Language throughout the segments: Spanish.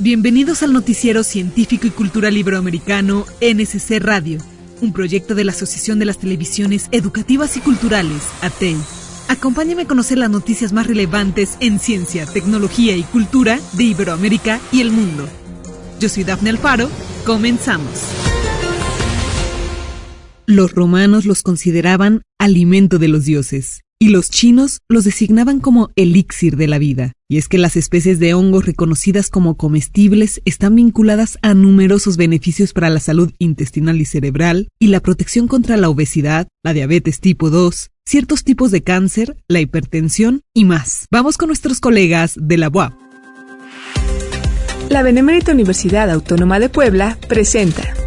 Bienvenidos al noticiero científico y cultural iberoamericano NSC Radio, un proyecto de la Asociación de las Televisiones Educativas y Culturales, ATEI. Acompáñame a conocer las noticias más relevantes en ciencia, tecnología y cultura de Iberoamérica y el mundo. Yo soy Dafne Alfaro, comenzamos. Los romanos los consideraban alimento de los dioses y los chinos los designaban como elixir de la vida. Y es que las especies de hongos reconocidas como comestibles están vinculadas a numerosos beneficios para la salud intestinal y cerebral y la protección contra la obesidad, la diabetes tipo 2, ciertos tipos de cáncer, la hipertensión y más. Vamos con nuestros colegas de la UAP. La Benemérita Universidad Autónoma de Puebla presenta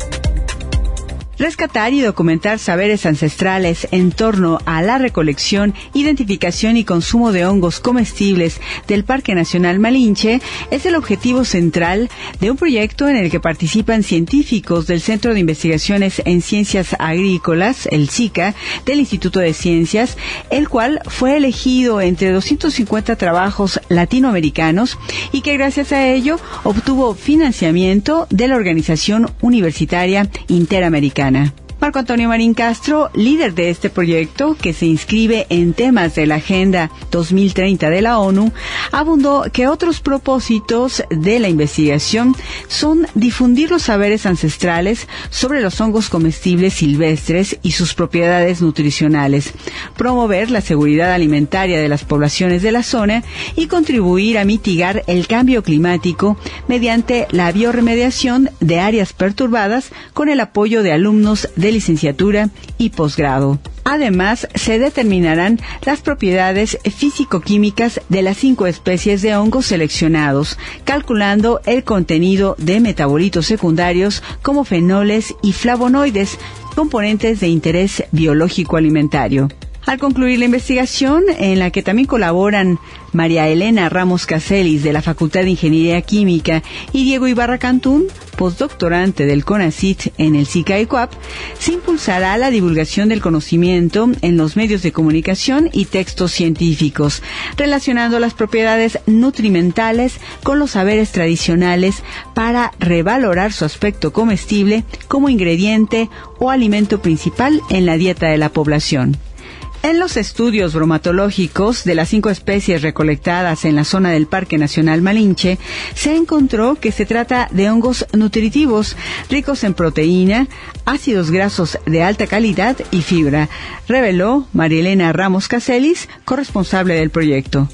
rescatar y documentar saberes ancestrales en torno a la recolección, identificación y consumo de hongos comestibles del Parque Nacional Malinche es el objetivo central de un proyecto en el que participan científicos del Centro de Investigaciones en Ciencias Agrícolas, el SICA, del Instituto de Ciencias, el cual fue elegido entre 250 trabajos latinoamericanos y que gracias a ello obtuvo financiamiento de la Organización Universitaria Interamericana. semana. Marco Antonio Marín Castro, líder de este proyecto que se inscribe en temas de la Agenda 2030 de la ONU, abundó que otros propósitos de la investigación son difundir los saberes ancestrales sobre los hongos comestibles silvestres y sus propiedades nutricionales, promover la seguridad alimentaria de las poblaciones de la zona y contribuir a mitigar el cambio climático mediante la bioremediación de áreas perturbadas con el apoyo de alumnos de licenciatura y posgrado. Además, se determinarán las propiedades físico-químicas de las cinco especies de hongos seleccionados, calculando el contenido de metabolitos secundarios como fenoles y flavonoides, componentes de interés biológico alimentario. Al concluir la investigación, en la que también colaboran María Elena Ramos Caselis de la Facultad de Ingeniería Química y Diego Ibarra Cantún, postdoctorante del CONACIT en el SICA-ECUAP, se impulsará la divulgación del conocimiento en los medios de comunicación y textos científicos, relacionando las propiedades nutrimentales con los saberes tradicionales para revalorar su aspecto comestible como ingrediente o alimento principal en la dieta de la población. En los estudios bromatológicos de las cinco especies recolectadas en la zona del Parque Nacional Malinche, se encontró que se trata de hongos nutritivos, ricos en proteína, ácidos grasos de alta calidad y fibra, reveló Marielena Ramos Caselis, corresponsable del proyecto.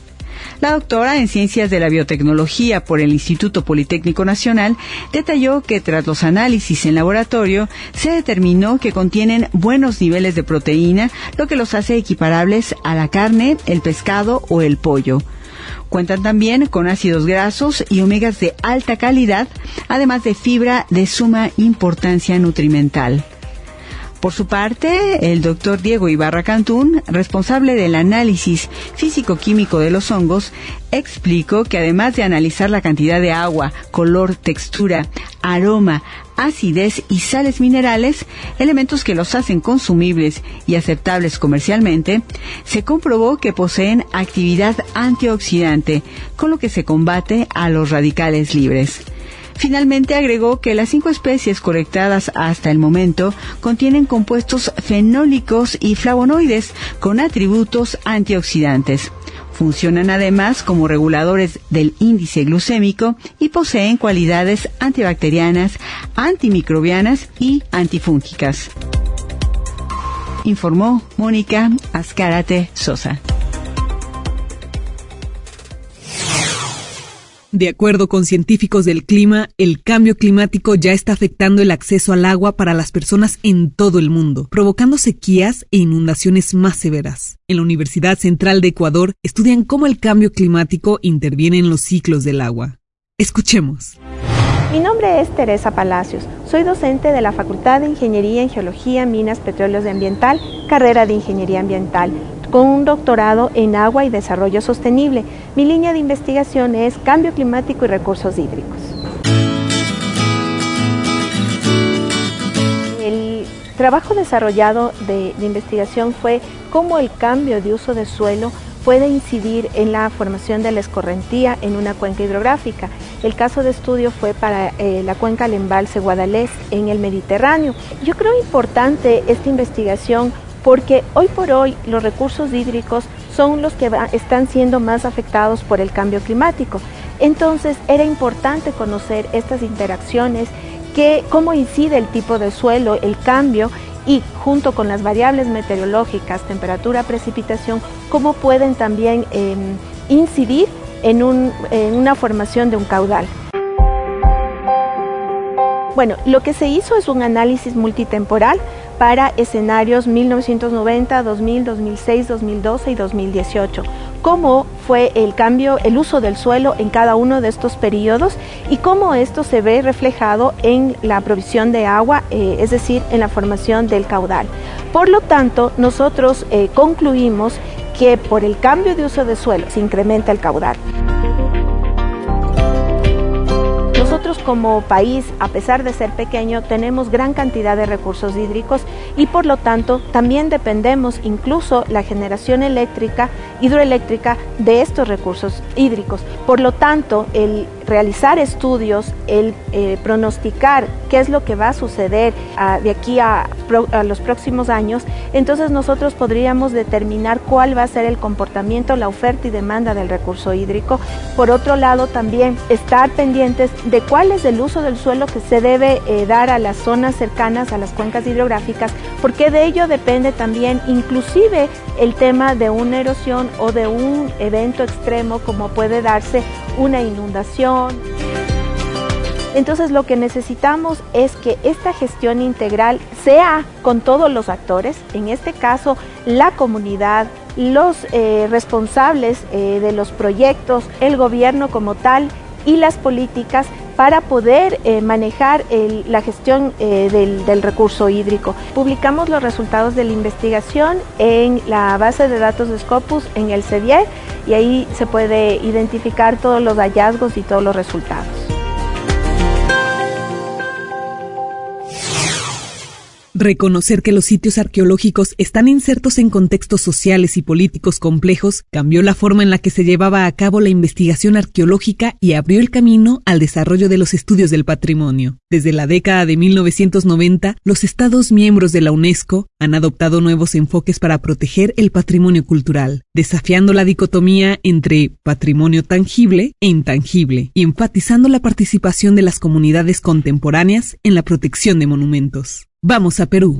La doctora en Ciencias de la Biotecnología por el Instituto Politécnico Nacional detalló que tras los análisis en laboratorio se determinó que contienen buenos niveles de proteína, lo que los hace equiparables a la carne, el pescado o el pollo. Cuentan también con ácidos grasos y omegas de alta calidad, además de fibra de suma importancia nutrimental. Por su parte, el doctor Diego Ibarra Cantún, responsable del análisis físico-químico de los hongos, explicó que además de analizar la cantidad de agua, color, textura, aroma, acidez y sales minerales, elementos que los hacen consumibles y aceptables comercialmente, se comprobó que poseen actividad antioxidante, con lo que se combate a los radicales libres. Finalmente agregó que las cinco especies colectadas hasta el momento contienen compuestos fenólicos y flavonoides con atributos antioxidantes. Funcionan además como reguladores del índice glucémico y poseen cualidades antibacterianas, antimicrobianas y antifúngicas. Informó Mónica Azcárate Sosa. De acuerdo con científicos del clima, el cambio climático ya está afectando el acceso al agua para las personas en todo el mundo, provocando sequías e inundaciones más severas. En la Universidad Central de Ecuador estudian cómo el cambio climático interviene en los ciclos del agua. Escuchemos. Mi nombre es Teresa Palacios. Soy docente de la Facultad de Ingeniería en Geología, Minas, Petróleos y Ambiental, carrera de Ingeniería Ambiental con un doctorado en agua y desarrollo sostenible. Mi línea de investigación es cambio climático y recursos hídricos. El trabajo desarrollado de, investigación fue cómo el cambio de uso de suelo puede incidir en la formación de la escorrentía en una cuenca hidrográfica. El caso de estudio fue para eh, la cuenca del embalse Guadalés en el Mediterráneo. Yo creo importante esta investigación porque hoy por hoy los recursos hídricos son los que están siendo más afectados por el cambio climático. Entonces era importante conocer estas interacciones, que, cómo incide el tipo de suelo, el cambio y junto con las variables meteorológicas, temperatura, precipitación, cómo pueden también em, incidir en una formación de un caudal. Bueno, lo que se hizo es un análisis multitemporal para escenarios 1990, 2000, 2006, 2012 y 2018. Cómo fue el cambio, el uso del suelo en cada uno de estos periodos y cómo esto se ve reflejado en la provisión de agua, eh, es decir, en la formación del caudal. Por lo tanto, nosotros eh, concluimos que por el cambio de uso de suelo se incrementa el caudal. Nosotros como país, a pesar de ser pequeño, tenemos gran cantidad de recursos hídricos y por lo tanto también dependemos incluso la generación eléctrica, hidroeléctrica de estos recursos hídricos. Por lo tanto, el realizar estudios, el eh, pronosticar qué es lo que va a suceder ah, de aquí a, los próximos años, entonces nosotros podríamos determinar cuál va a ser el comportamiento, la oferta y demanda del recurso hídrico. Por otro lado, también estar pendientes de cuál es el uso del suelo que se debe eh, dar a las zonas cercanas a las cuencas hidrográficas, porque de ello depende también inclusive el tema de una erosión o de un evento extremo como puede darse una inundación. Entonces lo que necesitamos es que esta gestión integral sea con todos los actores, en este caso la comunidad, los eh, responsables eh, de los proyectos, el gobierno como tal y las políticas para poder eh, manejar la gestión del, del, recurso hídrico. Publicamos los resultados de la investigación en la base de datos de Scopus en el CDIE y ahí se puede identificar todos los hallazgos y todos los resultados. Reconocer que los sitios arqueológicos están insertos en contextos sociales y políticos complejos cambió la forma en la que se llevaba a cabo la investigación arqueológica y abrió el camino al desarrollo de los estudios del patrimonio. Desde la década de 1990, los Estados miembros de la UNESCO han adoptado nuevos enfoques para proteger el patrimonio cultural, desafiando la dicotomía entre patrimonio tangible e intangible y enfatizando la participación de las comunidades contemporáneas en la protección de monumentos. Vamos a Perú.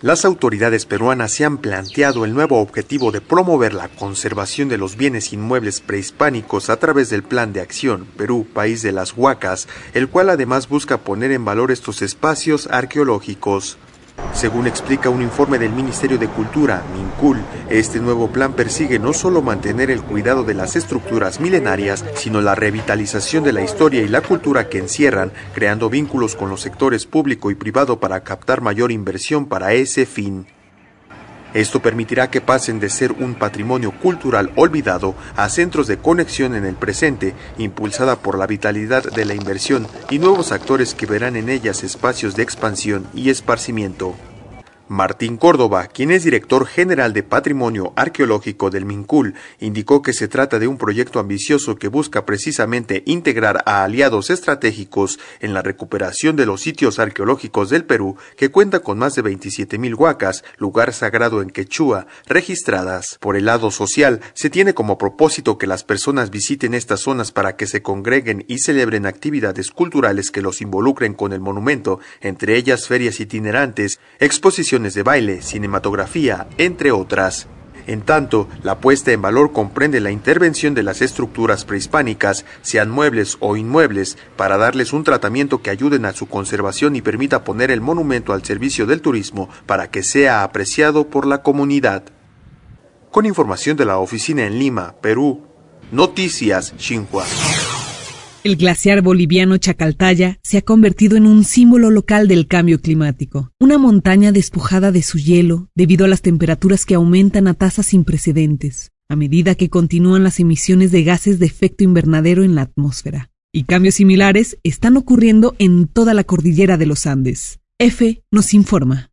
Las autoridades peruanas se han planteado el nuevo objetivo de promover la conservación de los bienes inmuebles prehispánicos a través del Plan de Acción Perú, País de las Huacas, el cual además busca poner en valor estos espacios arqueológicos. Según explica un informe del Ministerio de Cultura, MINCUL, este nuevo plan persigue no solo mantener el cuidado de las estructuras milenarias, sino la revitalización de la historia y la cultura que encierran, creando vínculos con los sectores público y privado para captar mayor inversión para ese fin. Esto permitirá que pasen de ser un patrimonio cultural olvidado a centros de conexión en el presente, impulsada por la vitalidad de la inversión y nuevos actores que verán en ellas espacios de expansión y esparcimiento. Martín Córdoba, quien es director general de Patrimonio Arqueológico del MINCUL, indicó que se trata de un proyecto ambicioso que busca precisamente integrar a aliados estratégicos en la recuperación de los sitios arqueológicos del Perú, que cuenta con más de 27.000 huacas, lugar sagrado en Quechua, registradas. Por el lado social, se tiene como propósito que las personas visiten estas zonas para que se congreguen y celebren actividades culturales que los involucren con el monumento, entre ellas ferias itinerantes, exposiciones de baile, cinematografía, entre otras. En tanto, la puesta en valor comprende la intervención de las estructuras prehispánicas, sean muebles o inmuebles, para darles un tratamiento que ayuden a su conservación y permita poner el monumento al servicio del turismo para que sea apreciado por la comunidad. Con información de la oficina en Lima, Perú, Noticias Xinhua. El glaciar boliviano Chacaltaya se ha convertido en un símbolo local del cambio climático, una montaña despojada de su hielo debido a las temperaturas que aumentan a tasas sin precedentes, a medida que continúan las emisiones de gases de efecto invernadero en la atmósfera. Y cambios similares están ocurriendo en toda la cordillera de los Andes. F nos informa.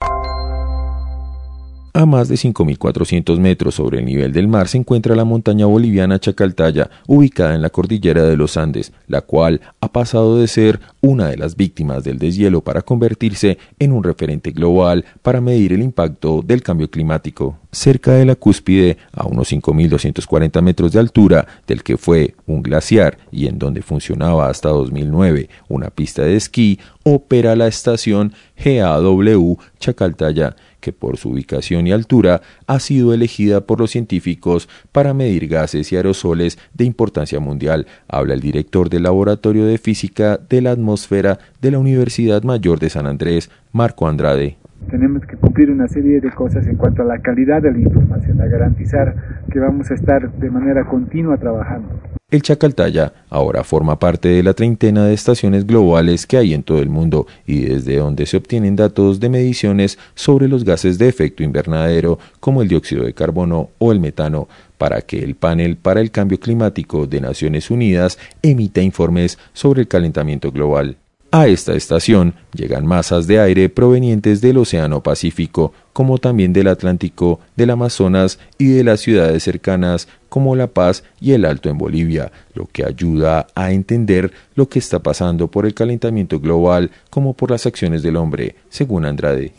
A más de 5.400 metros sobre el nivel del mar se encuentra la montaña boliviana Chacaltaya, ubicada en la cordillera de los Andes, la cual ha pasado de ser una de las víctimas del deshielo para convertirse en un referente global para medir el impacto del cambio climático. Cerca de la cúspide, a unos 5.240 metros de altura, del que fue un glaciar y en donde funcionaba hasta 2009 una pista de esquí, opera la estación GAW Chacaltaya, que por su ubicación y altura ha sido elegida por los científicos para medir gases y aerosoles de importancia mundial, habla el director del Laboratorio de Física de la Atmósfera de la Universidad Mayor de San Andrés, Marco Andrade. Tenemos que cumplir una serie de cosas en cuanto a la calidad de la información, a garantizar que vamos a estar de manera continua trabajando. El Chacaltaya ahora forma parte de la treintena de estaciones globales que hay en todo el mundo y desde donde se obtienen datos de mediciones sobre los gases de efecto invernadero como el dióxido de carbono o el metano para que el panel para el cambio climático de Naciones Unidas emita informes sobre el calentamiento global. A esta estación llegan masas de aire provenientes del Océano Pacífico, como también del Atlántico, del Amazonas y de las ciudades cercanas como La Paz y el Alto en Bolivia, lo que ayuda a entender lo que está pasando por el calentamiento global como por las acciones del hombre, según Andrade.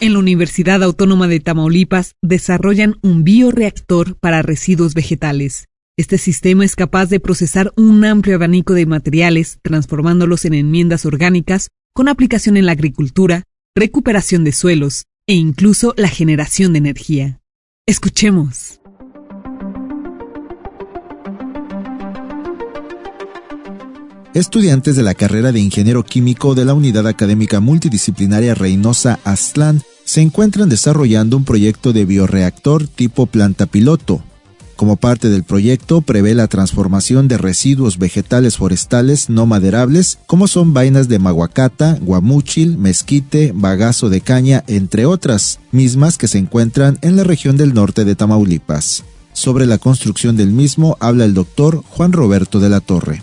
En la Universidad Autónoma de Tamaulipas desarrollan un bioreactor para residuos vegetales. Este sistema es capaz de procesar un amplio abanico de materiales, transformándolos en enmiendas orgánicas, con aplicación en la agricultura, recuperación de suelos e incluso la generación de energía. Escuchemos. Estudiantes de la carrera de ingeniero químico de la Unidad Académica Multidisciplinaria Reynosa Aztlán se encuentran desarrollando un proyecto de bioreactor tipo planta piloto, como parte del proyecto, prevé la transformación de residuos vegetales forestales no maderables, como son vainas de maguacata, guamúchil, mezquite, bagazo de caña, entre otras, mismas que se encuentran en la región del norte de Tamaulipas. Sobre la construcción del mismo habla el doctor Juan Roberto de la Torre.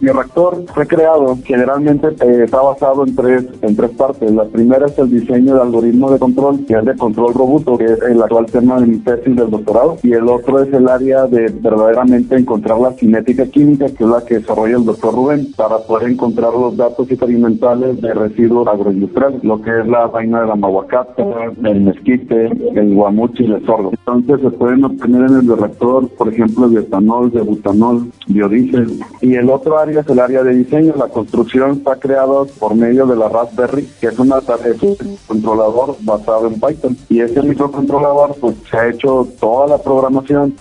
Mi reactor fue creado, generalmente eh, está basado en tres, en tres partes. La primera es el diseño de algoritmo de control, que es de control robusto, que es el actual tema de mi tesis del doctorado. Y el otro es el área de verdaderamente encontrar la cinética química, que es la que desarrolla el doctor Rubén, para poder encontrar los datos experimentales de residuos agroindustriales, lo que es la vaina de la mahuacata, el mezquite, el guamuchi y el sordo. Entonces se pueden obtener en el reactor, por ejemplo, bioetanol, de butanol, biodiesel. Y el otro área es el área de diseño. La construcción está creada por medio de la Raspberry, que es, una, es un controlador basado en Python. Y ese microcontrolador pues, se ha hecho toda la programación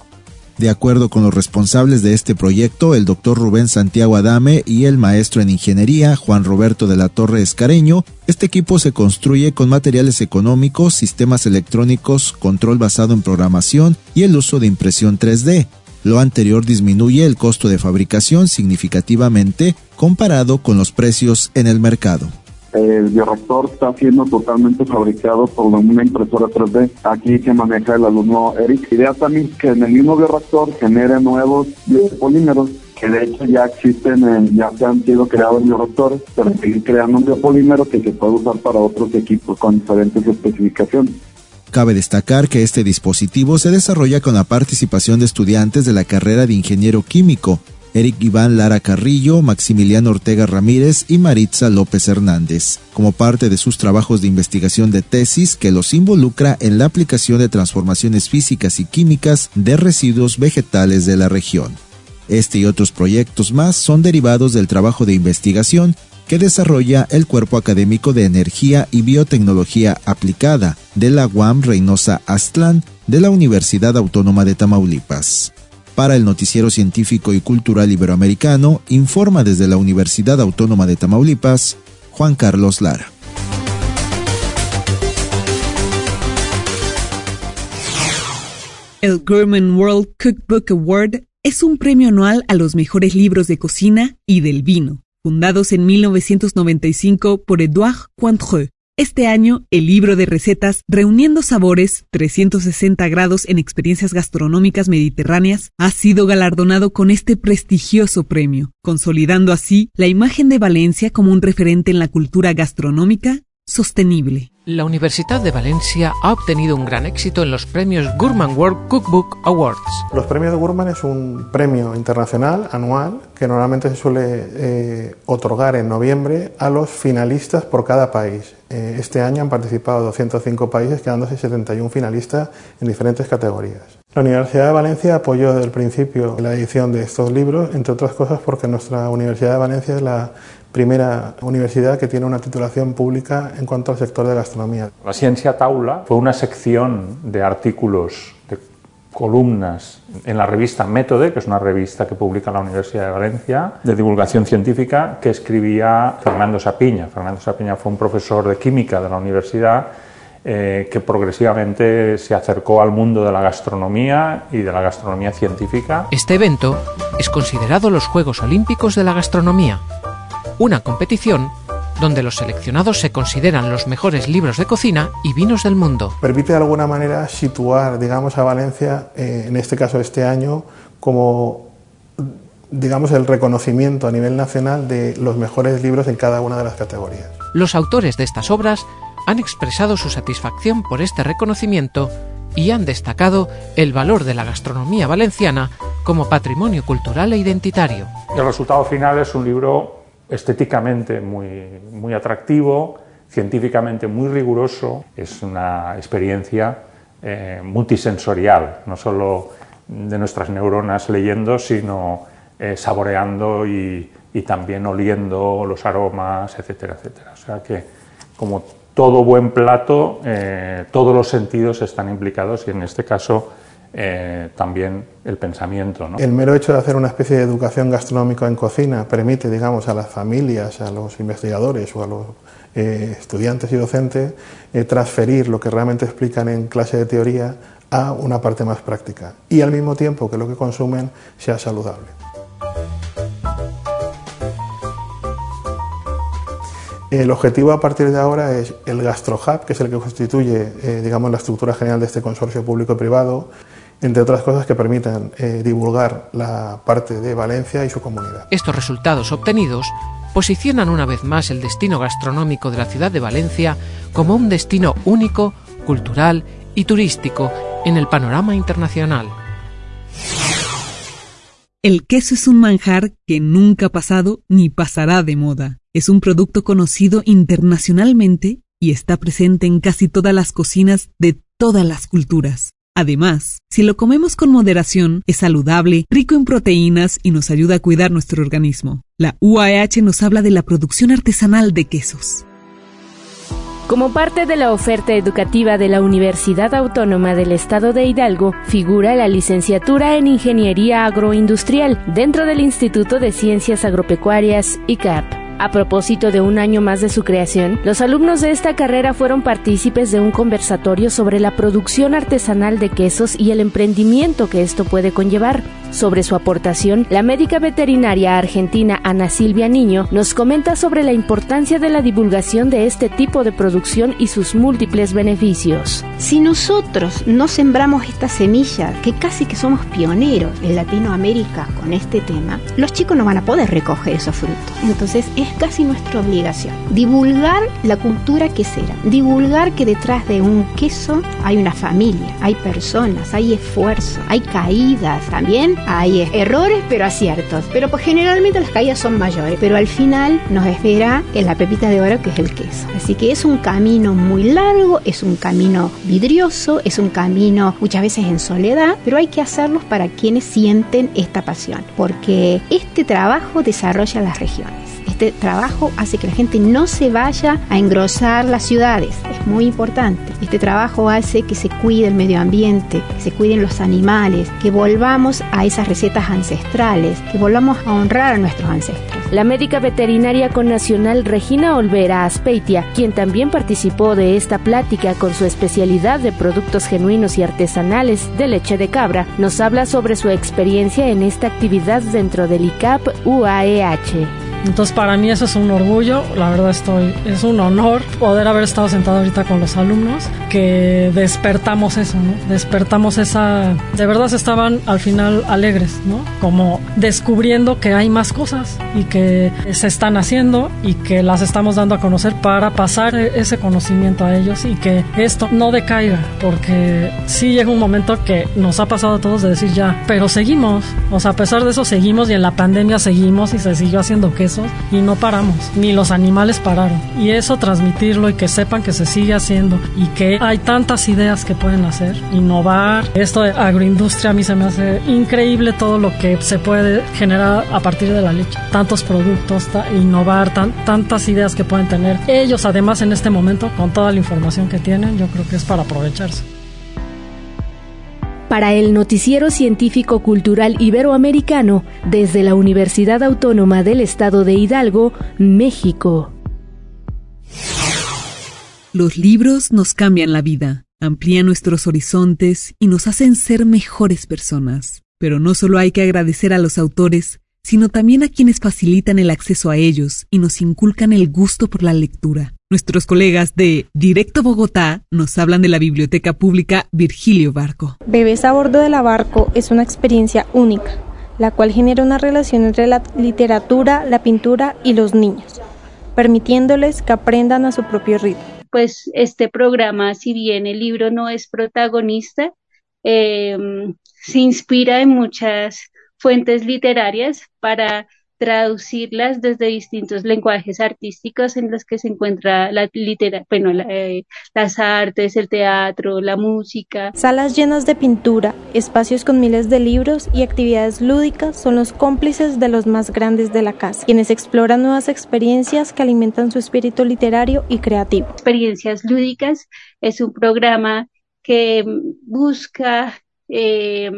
de acuerdo con los responsables de este proyecto, el doctor Rubén Santiago Adame y el maestro en ingeniería Juan Roberto de la Torre Escareño, este equipo se construye con materiales económicos, sistemas electrónicos, control basado en programación y el uso de impresión 3D. Lo anterior disminuye el costo de fabricación significativamente comparado con los precios en el mercado. El bioreactor está siendo totalmente fabricado por una impresora 3D. Aquí se maneja el alumno Eric. Idea también que en el mismo bioreactor genere nuevos biopolímeros que de hecho ya existen, ya se han sido creados bioreactores, pero seguir creando un biopolímero que se puede usar para otros equipos con diferentes especificaciones. Cabe destacar que este dispositivo se desarrolla con la participación de estudiantes de la carrera de ingeniero químico, Eric Iván Lara Carrillo, Maximiliano Ortega Ramírez y Maritza López Hernández, como parte de sus trabajos de investigación de tesis que los involucra en la aplicación de transformaciones físicas y químicas de residuos vegetales de la región. Este y otros proyectos más son derivados del trabajo de investigación que desarrolla el Cuerpo Académico de Energía y Biotecnología Aplicada de la UAM Reynosa Aztlán de la Universidad Autónoma de Tamaulipas. Para el Noticiero Científico y Cultural Iberoamericano, informa desde la Universidad Autónoma de Tamaulipas, Juan Carlos Lara. El Gourmet World Cookbook Award es un premio anual a los mejores libros de cocina y del vino fundados en 1995 por Edouard Cointreux. Este año, el libro de recetas Reuniendo Sabores 360 grados en experiencias gastronómicas mediterráneas ha sido galardonado con este prestigioso premio, consolidando así la imagen de Valencia como un referente en la cultura gastronómica sostenible. La Universidad de Valencia ha obtenido un gran éxito en los premios Gurman World Cookbook Awards. Los premios de Gurman es un premio internacional anual que normalmente se suele eh, otorgar en noviembre a los finalistas por cada país. Eh, este año han participado 205 países, quedándose 71 finalistas en diferentes categorías. La Universidad de Valencia apoyó desde el principio la edición de estos libros, entre otras cosas porque nuestra Universidad de Valencia es la primera universidad que tiene una titulación pública en cuanto al sector de gastronomía. La Ciencia Taula fue una sección de artículos, de columnas en la revista Métode, que es una revista que publica la Universidad de Valencia, de divulgación científica, que escribía Fernando Sapiña. Fernando Sapiña fue un profesor de química de la universidad eh, que progresivamente se acercó al mundo de la gastronomía y de la gastronomía científica. Este evento es considerado los Juegos Olímpicos de la Gastronomía una competición donde los seleccionados se consideran los mejores libros de cocina y vinos del mundo. Permite de alguna manera situar, digamos, a Valencia, eh, en este caso este año, como digamos el reconocimiento a nivel nacional de los mejores libros en cada una de las categorías. Los autores de estas obras han expresado su satisfacción por este reconocimiento y han destacado el valor de la gastronomía valenciana como patrimonio cultural e identitario. El resultado final es un libro estéticamente muy, muy atractivo, científicamente muy riguroso, es una experiencia eh, multisensorial, no solo de nuestras neuronas leyendo, sino eh, saboreando y, también oliendo los aromas, etcétera, etcétera. O sea que, como todo buen plato, eh, todos los sentidos están implicados y en este caso eh, también el pensamiento. El mero hecho de hacer una especie de educación gastronómica en cocina permite, digamos, a las familias, a los investigadores o a los eh, estudiantes y docentes eh, transferir lo que realmente explican en clase de teoría a una parte más práctica y al mismo tiempo que lo que consumen sea saludable. El objetivo a partir de ahora es el GastroHub, que es el que constituye digamos, la estructura general de este consorcio público-privado, entre otras cosas que permitan eh, divulgar la parte de Valencia y su comunidad. Estos resultados obtenidos posicionan una vez más el destino gastronómico de la ciudad de Valencia como un destino único, cultural y turístico en el panorama internacional. El queso es un manjar que nunca ha pasado ni pasará de moda. Es un producto conocido internacionalmente y está presente en casi todas las cocinas de todas las culturas. Además, si lo comemos con moderación, es saludable, rico en proteínas y nos ayuda a cuidar nuestro organismo. La UAH nos habla de la producción artesanal de quesos. Como parte de la oferta educativa de la Universidad Autónoma del Estado de Hidalgo, figura la licenciatura en Ingeniería Agroindustrial dentro del Instituto de Ciencias Agropecuarias ICAP. A propósito de un año más de su creación, los alumnos de esta carrera fueron partícipes de un conversatorio sobre la producción artesanal de quesos y el emprendimiento que esto puede conllevar. Sobre su aportación, la médica veterinaria argentina Ana Silvia Niño nos comenta sobre la importancia de la divulgación de este tipo de producción y sus múltiples beneficios. Si nosotros no sembramos esta semilla, que casi que somos pioneros en Latinoamérica con este tema, los chicos no van a poder recoger esos frutos. Entonces es casi nuestra obligación divulgar la cultura quesera, divulgar que detrás de un queso hay una familia, hay personas, hay esfuerzo, hay caídas también hay errores, pero aciertos. Pero pues generalmente las caídas son mayores. Pero al final nos espera en la pepita de oro que es el queso. Así que es un camino muy largo, es un camino vidrioso, es un camino muchas veces en soledad, pero hay que hacerlos para quienes sienten esta pasión. Porque este trabajo desarrolla las regiones este trabajo hace que la gente no se vaya a engrosar las ciudades. Es muy importante. Este trabajo hace que se cuide el medio ambiente, que se cuiden los animales, que volvamos a esas recetas ancestrales, que volvamos a honrar a nuestros ancestros. La médica veterinaria con Nacional Regina Olvera Aspeitia, quien también participó de esta plática con su especialidad de productos genuinos y artesanales de leche de cabra, nos habla sobre su experiencia en esta actividad dentro del ICAP UAEH. Entonces para mí eso es un orgullo, la verdad estoy, es un honor poder haber estado sentado ahorita con los alumnos, que despertamos eso, ¿no? Despertamos esa, de verdad se estaban al final alegres, ¿no? Como descubriendo que hay más cosas y que se están haciendo y que las estamos dando a conocer para pasar ese conocimiento a ellos y que esto no decaiga, porque sí llega un momento que nos ha pasado a todos de decir ya, pero seguimos, o sea, a pesar de eso seguimos y en la pandemia seguimos y se siguió haciendo y no paramos, ni los animales pararon. Y eso transmitirlo y que sepan que se sigue haciendo y que hay tantas ideas que pueden hacer, innovar. Esto de agroindustria a mí se me hace increíble todo lo que se puede generar a partir de la leche. Tantos productos, innovar, tantas ideas que pueden tener. Ellos además en este momento, con toda la información que tienen, yo creo que es para aprovecharse. Para el Noticiero Científico Cultural Iberoamericano, desde la Universidad Autónoma del Estado de Hidalgo, México. Los libros nos cambian la vida, amplían nuestros horizontes y nos hacen ser mejores personas. Pero no solo hay que agradecer a los autores, sino también a quienes facilitan el acceso a ellos y nos inculcan el gusto por la lectura. Nuestros colegas de Directo Bogotá nos hablan de la Biblioteca Pública Virgilio Barco. Bebés a bordo de la barco es una experiencia única, la cual genera una relación entre la literatura, la pintura y los niños, permitiéndoles que aprendan a su propio ritmo. Pues este programa, si bien el libro no es protagonista, eh, se inspira en muchas fuentes literarias para traducirlas desde distintos lenguajes artísticos en los que se encuentra la literatura, bueno, eh, las artes, el teatro, la música. Salas llenas de pintura, espacios con miles de libros y actividades lúdicas son los cómplices de los más grandes de la casa, quienes exploran nuevas experiencias que alimentan su espíritu literario y creativo. Experiencias lúdicas es un programa que busca eh,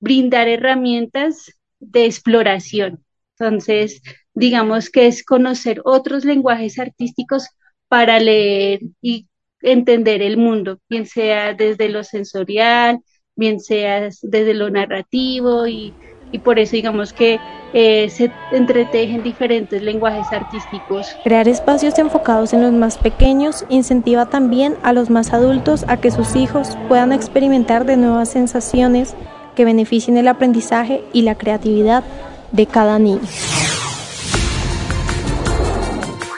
brindar herramientas de exploración. Entonces, digamos que es conocer otros lenguajes artísticos para leer y entender el mundo, bien sea desde lo sensorial, bien sea desde lo narrativo y, por eso digamos que eh, se entretejen diferentes lenguajes artísticos. Crear espacios enfocados en los más pequeños incentiva también a los más adultos a que sus hijos puedan experimentar de nuevas sensaciones que beneficien el aprendizaje y la creatividad de cada niño.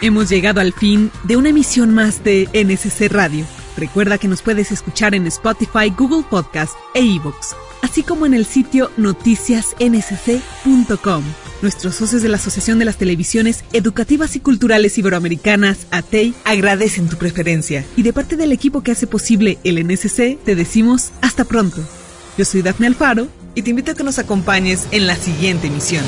Hemos llegado al fin de una emisión más de NSC Radio. Recuerda que nos puedes escuchar en Spotify, Google Podcast e iVoox, así como en el sitio noticiasnsc.com. Nuestros socios de la Asociación de las Televisiones Educativas y Culturales Iberoamericanas, ATEI, agradecen tu preferencia. Y de parte del equipo que hace posible el NSC, te decimos hasta pronto. Yo soy Daphne Alfaro y te invito a que nos acompañes en la siguiente emisión.